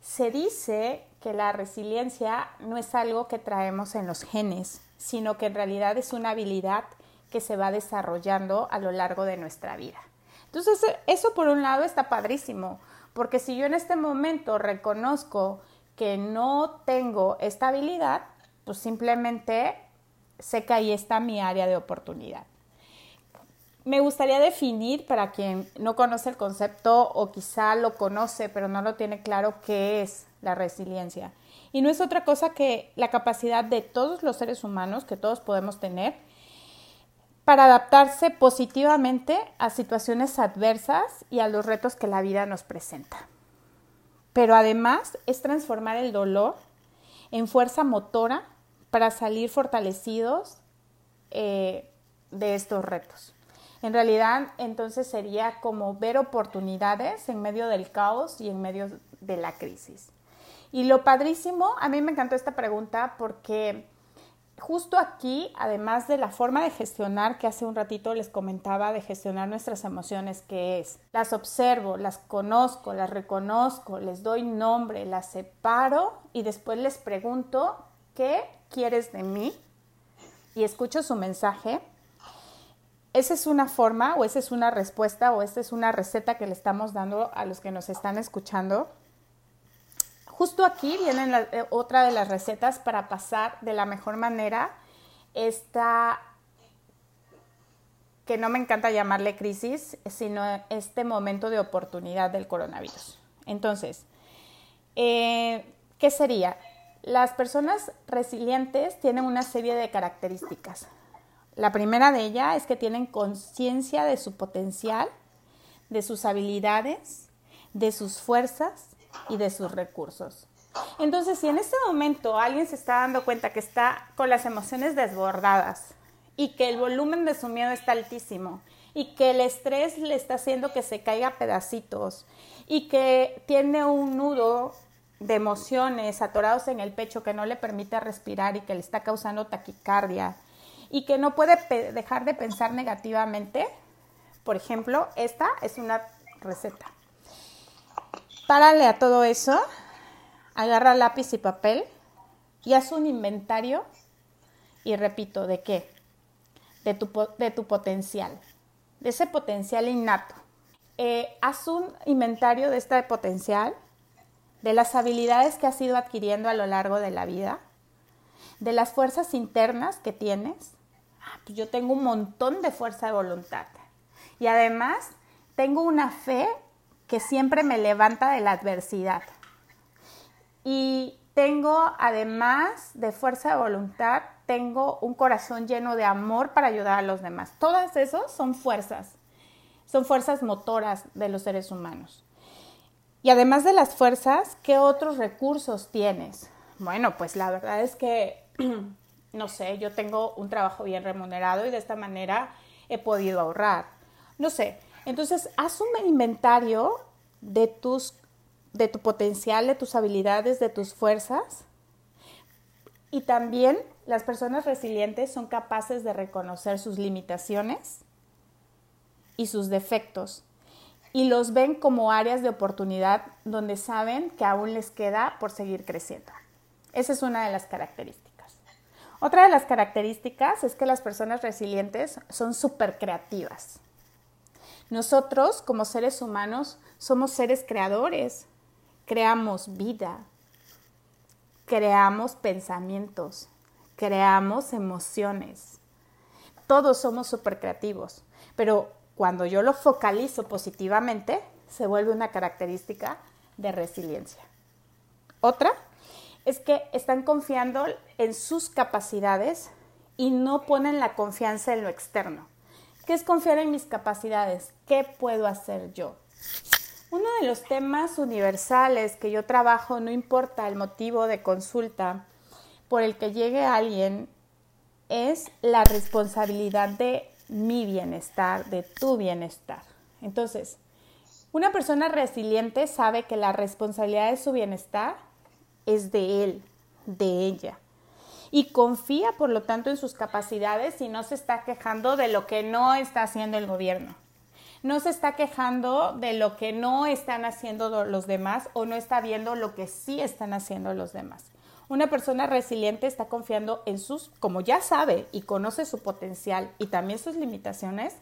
Se dice que la resiliencia no es algo que traemos en los genes, sino que en realidad es una habilidad que se va desarrollando a lo largo de nuestra vida. Entonces, eso por un lado está padrísimo, porque si yo en este momento reconozco que no tengo esta habilidad, pues simplemente sé que ahí está mi área de oportunidad. Me gustaría definir para quien no conoce el concepto o quizá lo conoce pero no lo tiene claro qué es la resiliencia. Y no es otra cosa que la capacidad de todos los seres humanos que todos podemos tener para adaptarse positivamente a situaciones adversas y a los retos que la vida nos presenta. Pero además es transformar el dolor en fuerza motora para salir fortalecidos eh, de estos retos. En realidad, entonces sería como ver oportunidades en medio del caos y en medio de la crisis. Y lo padrísimo, a mí me encantó esta pregunta porque justo aquí, además de la forma de gestionar que hace un ratito les comentaba, de gestionar nuestras emociones, que es, las observo, las conozco, las reconozco, les doy nombre, las separo y después les pregunto, ¿qué quieres de mí? Y escucho su mensaje. Esa es una forma o esa es una respuesta o esta es una receta que le estamos dando a los que nos están escuchando Justo aquí viene eh, otra de las recetas para pasar de la mejor manera esta, que no me encanta llamarle crisis, sino este momento de oportunidad del coronavirus. Entonces, eh, ¿qué sería? Las personas resilientes tienen una serie de características. La primera de ellas es que tienen conciencia de su potencial, de sus habilidades, de sus fuerzas y de sus recursos. Entonces, si en este momento alguien se está dando cuenta que está con las emociones desbordadas y que el volumen de su miedo está altísimo y que el estrés le está haciendo que se caiga a pedacitos y que tiene un nudo de emociones atorados en el pecho que no le permite respirar y que le está causando taquicardia y que no puede dejar de pensar negativamente, por ejemplo, esta es una receta. Párale a todo eso, agarra lápiz y papel y haz un inventario y repito, ¿de qué? De tu, de tu potencial, de ese potencial innato. Eh, haz un inventario de este potencial, de las habilidades que has ido adquiriendo a lo largo de la vida, de las fuerzas internas que tienes. Ah, pues yo tengo un montón de fuerza de voluntad. Y además tengo una fe que siempre me levanta de la adversidad. Y tengo, además de fuerza de voluntad, tengo un corazón lleno de amor para ayudar a los demás. Todas esas son fuerzas, son fuerzas motoras de los seres humanos. Y además de las fuerzas, ¿qué otros recursos tienes? Bueno, pues la verdad es que, no sé, yo tengo un trabajo bien remunerado y de esta manera he podido ahorrar. No sé, entonces haz un inventario de tus de tu potencial, de tus habilidades, de tus fuerzas. Y también las personas resilientes son capaces de reconocer sus limitaciones y sus defectos y los ven como áreas de oportunidad donde saben que aún les queda por seguir creciendo. Esa es una de las características. Otra de las características es que las personas resilientes son súper creativas. Nosotros, como seres humanos, somos seres creadores creamos vida, creamos pensamientos, creamos emociones. Todos somos súper creativos, pero cuando yo lo focalizo positivamente, se vuelve una característica de resiliencia. Otra es que están confiando en sus capacidades y no ponen la confianza en lo externo. ¿Qué es confiar en mis capacidades? ¿Qué puedo hacer yo? Uno de los temas universales que yo trabajo, no importa el motivo de consulta por el que llegue alguien, es la responsabilidad de mi bienestar, de tu bienestar. Entonces, una persona resiliente sabe que la responsabilidad de su bienestar es de él, de ella. Y confía, por lo tanto, en sus capacidades y no se está quejando de lo que no está haciendo el gobierno no se está quejando de lo que no están haciendo los demás o no está viendo lo que sí están haciendo los demás. Una persona resiliente está confiando en sus, como ya sabe y conoce su potencial y también sus limitaciones,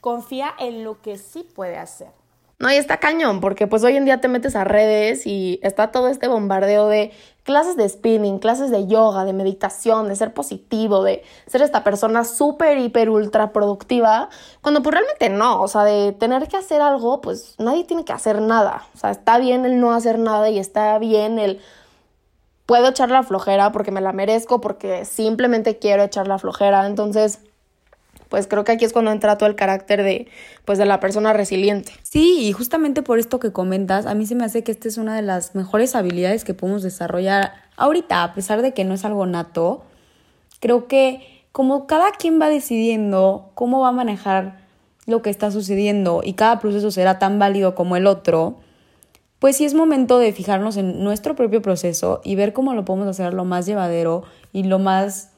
confía en lo que sí puede hacer. No, y está cañón, porque pues hoy en día te metes a redes y está todo este bombardeo de clases de spinning, clases de yoga, de meditación, de ser positivo, de ser esta persona súper, hiper, ultra productiva, cuando pues realmente no, o sea, de tener que hacer algo, pues nadie tiene que hacer nada, o sea, está bien el no hacer nada y está bien el puedo echar la flojera porque me la merezco, porque simplemente quiero echar la flojera, entonces pues creo que aquí es cuando entra todo el carácter de, pues de la persona resiliente. Sí, y justamente por esto que comentas, a mí se me hace que esta es una de las mejores habilidades que podemos desarrollar ahorita, a pesar de que no es algo nato. Creo que como cada quien va decidiendo cómo va a manejar lo que está sucediendo y cada proceso será tan válido como el otro, pues sí es momento de fijarnos en nuestro propio proceso y ver cómo lo podemos hacer lo más llevadero y lo más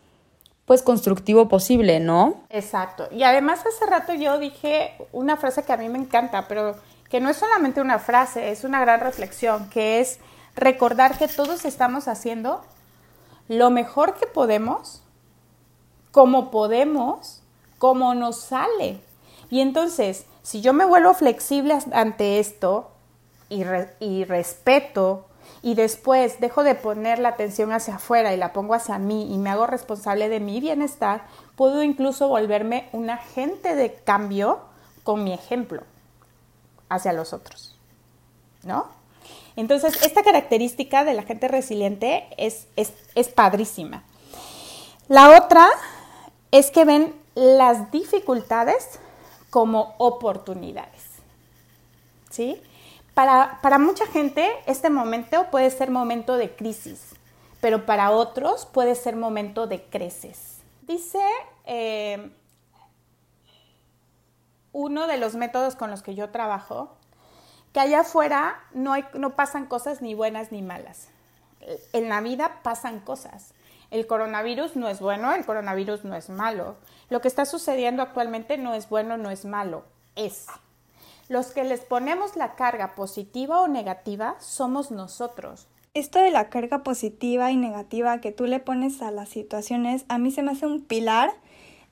pues constructivo posible, ¿no? Exacto. Y además hace rato yo dije una frase que a mí me encanta, pero que no es solamente una frase, es una gran reflexión, que es recordar que todos estamos haciendo lo mejor que podemos, como podemos, como nos sale. Y entonces, si yo me vuelvo flexible ante esto y, y respeto y después dejo de poner la atención hacia afuera y la pongo hacia mí y me hago responsable de mi bienestar, puedo incluso volverme un agente de cambio con mi ejemplo hacia los otros. ¿No? Entonces, esta característica de la gente resiliente es, es, es padrísima. La otra es que ven las dificultades como oportunidades. ¿Sí? Para, mucha gente este momento puede ser momento de crisis, pero para otros puede ser momento de creces. Dice eh, uno de los métodos con los que yo trabajo, que allá afuera no, no pasan cosas ni buenas ni malas. En la vida pasan cosas. El coronavirus no es bueno, el coronavirus no es malo. Lo que está sucediendo actualmente no es bueno, no es malo, es. Los que les ponemos la carga positiva o negativa somos nosotros. Esto de la carga positiva y negativa que tú le pones a las situaciones, a mí se me hace un pilar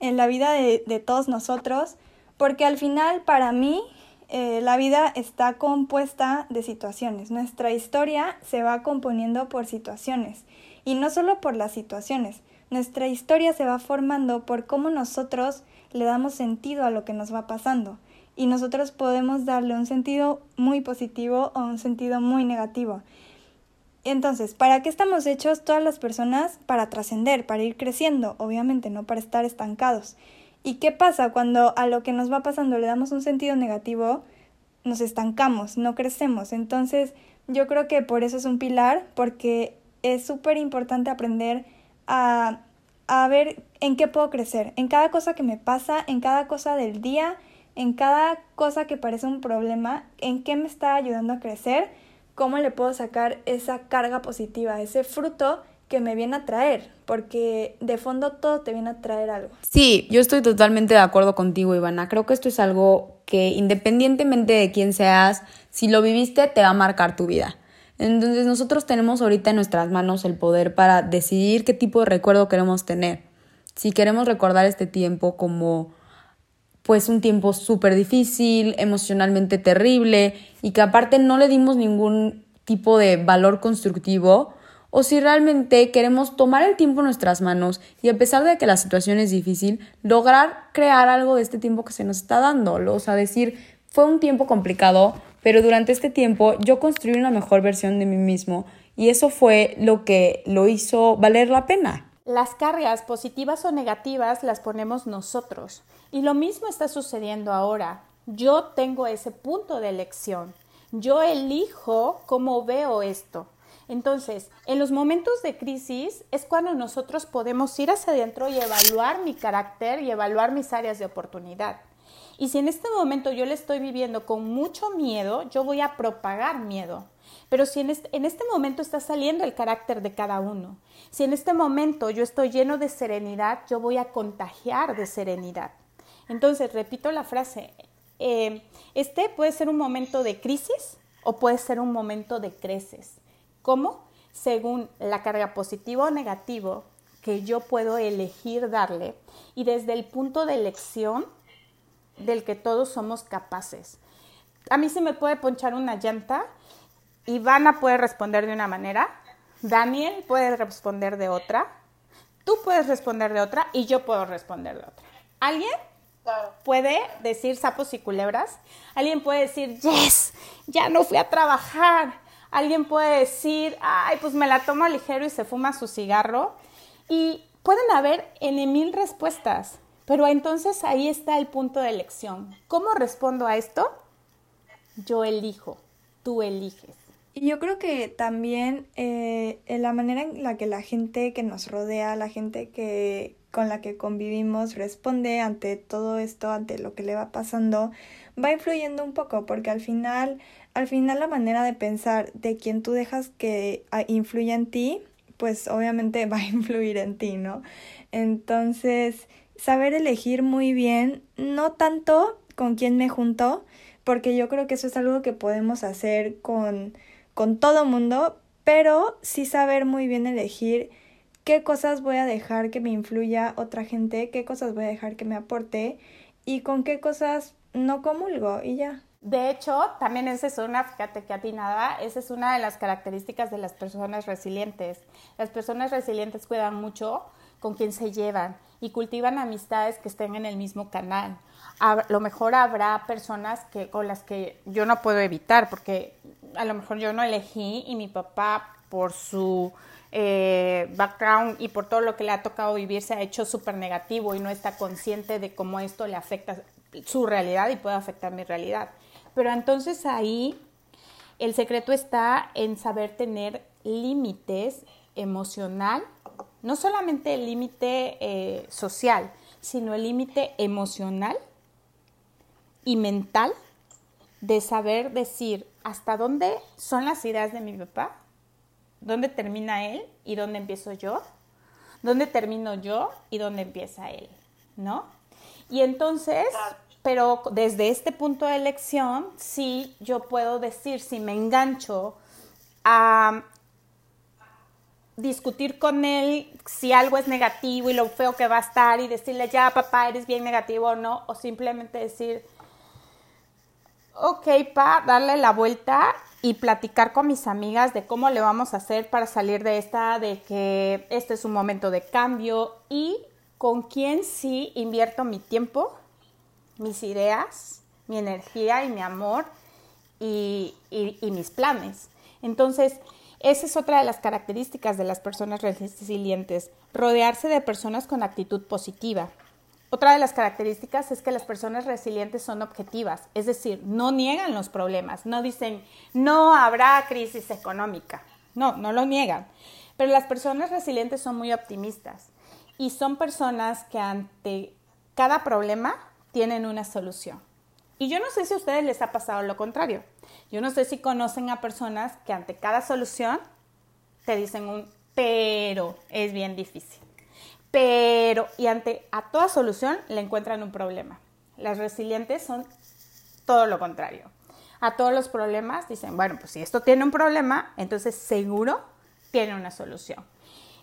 en la vida de, todos nosotros, porque al final para mí eh, la vida está compuesta de situaciones. Nuestra historia se va componiendo por situaciones y no solo por las situaciones. Nuestra historia se va formando por cómo nosotros le damos sentido a lo que nos va pasando y nosotros podemos darle un sentido muy positivo o un sentido muy negativo. Entonces, ¿para qué estamos hechos todas las personas? Para trascender, para ir creciendo, obviamente, no para estar estancados. ¿Y qué pasa cuando a lo que nos va pasando le damos un sentido negativo? Nos estancamos, no crecemos. Entonces, yo creo que por eso es un pilar, porque es súper importante aprender a, a ver en qué puedo crecer, en cada cosa que me pasa, en cada cosa del día, en cada cosa que parece un problema, en qué me está ayudando a crecer, cómo le puedo sacar esa carga positiva, ese fruto que me viene a traer, porque de fondo todo te viene a traer algo. Sí, yo estoy totalmente de acuerdo contigo, Ivana. Creo que esto es algo que independientemente de quién seas, si lo viviste, te va a marcar tu vida. Entonces nosotros tenemos ahorita en nuestras manos el poder para decidir qué tipo de recuerdo queremos tener. Si queremos recordar este tiempo como pues un tiempo súper difícil, emocionalmente terrible y que aparte no le dimos ningún tipo de valor constructivo, o si realmente queremos tomar el tiempo en nuestras manos y a pesar de que la situación es difícil, lograr crear algo de este tiempo que se nos está dando. O sea, decir, fue un tiempo complicado, pero durante este tiempo yo construí una mejor versión de mí mismo y eso fue lo que lo hizo valer la pena. Las cargas positivas o negativas las ponemos nosotros y lo mismo está sucediendo ahora. Yo tengo ese punto de elección. Yo elijo cómo veo esto. Entonces, en los momentos de crisis es cuando nosotros podemos ir hacia adentro y evaluar mi carácter y evaluar mis áreas de oportunidad. Y si en este momento yo le estoy viviendo con mucho miedo, yo voy a propagar miedo. Pero si en este, en este, momento está saliendo el carácter de cada uno, si en este momento yo estoy lleno de serenidad, yo voy a contagiar de serenidad. Entonces, repito la frase, eh, este puede ser un momento de crisis o puede ser un momento de creces. ¿Cómo? Según la carga positiva o negativo que yo puedo elegir darle y desde el punto de elección del que todos somos capaces. A mí se me puede ponchar una llanta, Ivana puede responder de una manera, Daniel puede responder de otra, tú puedes responder de otra y yo puedo responder de otra. ¿Alguien? Puede decir sapos y culebras. Alguien puede decir, yes, ya no fui a trabajar. Alguien puede decir, ay, pues me la tomo ligero y se fuma su cigarro. Y pueden haber en mil respuestas, pero entonces ahí está el punto de elección. ¿Cómo respondo a esto? Yo elijo, tú eliges. Y yo creo que también eh, la manera en la que la gente que nos rodea, la gente que con la que convivimos responde ante todo esto, ante lo que le va pasando, va influyendo un poco, porque al final al final la manera de pensar de quien tú dejas que ah, influya en ti, pues obviamente va a influir en ti, ¿no? Entonces, saber elegir muy bien, no tanto con quién me junto, porque yo creo que eso es algo que podemos hacer con, con todo mundo, pero sí saber muy bien elegir qué cosas voy a dejar que me influya otra gente, qué cosas voy a dejar que me aporte y con qué cosas no comulgo y ya. De hecho, también esa es una, fíjate que atinada, esa es una de las características de las personas resilientes. Las personas resilientes cuidan mucho con quien se llevan y cultivan amistades que estén en el mismo canal. A lo mejor habrá personas que, con las que yo no puedo evitar, porque a lo mejor yo no elegí y mi papá por su eh, background y por todo lo que le ha tocado vivir se ha hecho súper negativo y no está consciente de cómo esto le afecta su realidad y puede afectar mi realidad. Pero entonces ahí el secreto está en saber tener límites emocional, no solamente el límite eh, social, sino el límite emocional y mental de saber decir hasta dónde son las ideas de mi papá, dónde termina él y dónde empiezo yo, dónde termino yo y dónde empieza él, ¿no? Y entonces, pero desde este punto de elección, sí yo puedo decir, si me engancho a discutir con él si algo es negativo y lo feo que va a estar y decirle, ya papá, eres bien negativo o no, o simplemente decir, ok, pa, darle la vuelta y platicar con mis amigas de cómo le vamos a hacer para salir de esta, de que este es un momento de cambio y con quién sí invierto mi tiempo, mis ideas, mi energía y mi amor y, y mis planes. Entonces, esa es otra de las características de las personas resilientes, rodearse de personas con actitud positiva. Otra de las características es que las personas resilientes son objetivas, es decir, no niegan los problemas, no dicen no habrá crisis económica, no, no lo niegan. Pero las personas resilientes son muy optimistas y son personas que ante cada problema tienen una solución. Y yo no sé si a ustedes les ha pasado lo contrario. Yo no sé si conocen a personas que ante cada solución te dicen un pero es bien difícil. Pero, y ante a toda solución le encuentran un problema. Las resilientes son todo lo contrario. A todos los problemas dicen, bueno, pues si esto tiene un problema, entonces seguro tiene una solución.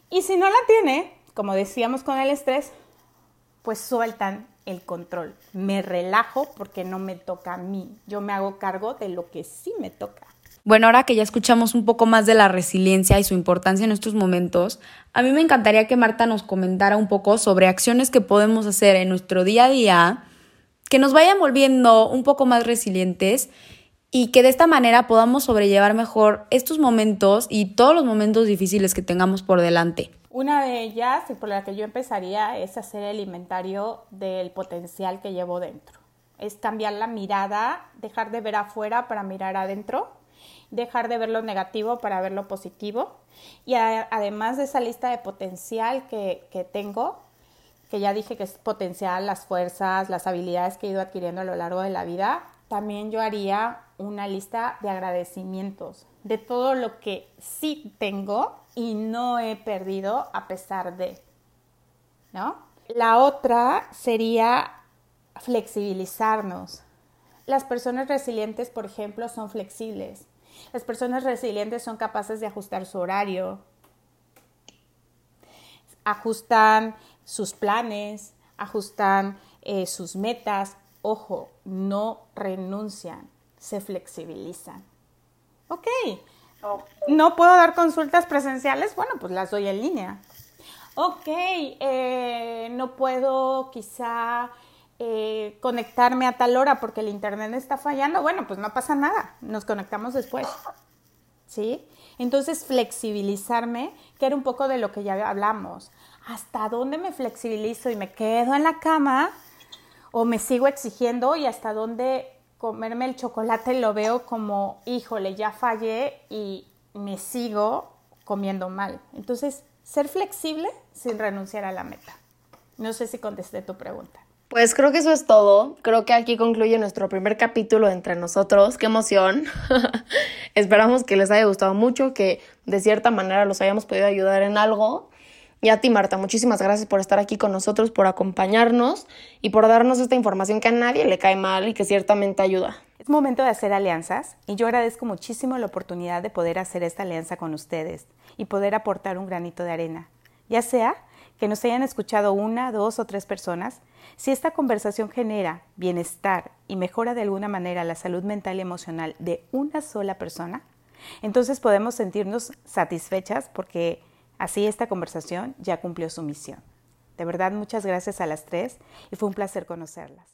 Y si no la tiene, como decíamos con el estrés, pues sueltan el control. Me relajo porque no me toca a mí. Yo me hago cargo de lo que sí me toca. Bueno, ahora que ya escuchamos un poco más de la resiliencia y su importancia en estos momentos, a mí me encantaría que Marta nos comentara un poco sobre acciones que podemos hacer en nuestro día a día que nos vayan volviendo un poco más resilientes y que de esta manera podamos sobrellevar mejor estos momentos y todos los momentos difíciles que tengamos por delante. Una de ellas, y por la que yo empezaría, es hacer el inventario del potencial que llevo dentro. Es cambiar la mirada, dejar de ver afuera para mirar adentro, dejar de ver lo negativo para ver lo positivo. Y además de esa lista de potencial que, que tengo, que ya dije que es potencial, las fuerzas, las habilidades que he ido adquiriendo a lo largo de la vida, también yo haría una lista de agradecimientos de todo lo que sí tengo y no he perdido a pesar de, ¿no? La otra sería flexibilizarnos. Las personas resilientes, por ejemplo, son flexibles. Las personas resilientes son capaces de ajustar su horario, ajustan sus planes, ajustan eh, sus metas. Ojo, no renuncian, se flexibilizan. Ok, no puedo dar consultas presenciales, bueno, pues las doy en línea. Ok, eh, no puedo quizá eh, conectarme a tal hora porque el internet está fallando, bueno, pues no pasa nada, nos conectamos después. ¿Sí? Entonces, flexibilizarme, que era un poco de lo que ya hablamos. ¿Hasta dónde me flexibilizo y me quedo en la cama? ¿O me sigo exigiendo y hasta dónde comerme el chocolate lo veo como, híjole, ya fallé y me sigo comiendo mal. Entonces, ser flexible sin renunciar a la meta. No sé si contesté tu pregunta. Pues creo que eso es todo. Creo que aquí concluye nuestro primer capítulo entre nosotros. ¡Qué emoción! Esperamos que les haya gustado mucho, que de cierta manera los hayamos podido ayudar en algo. Y a ti, Marta, muchísimas gracias por estar aquí con nosotros, por acompañarnos y por darnos esta información que a nadie le cae mal y que ciertamente ayuda. Es momento de hacer alianzas y yo agradezco muchísimo la oportunidad de poder hacer esta alianza con ustedes y poder aportar un granito de arena. Ya sea que nos hayan escuchado una, dos o tres personas, si esta conversación genera bienestar y mejora de alguna manera la salud mental y emocional de una sola persona, entonces podemos sentirnos satisfechas porque Así esta conversación ya cumplió su misión. De verdad, muchas gracias a las tres y fue un placer conocerlas.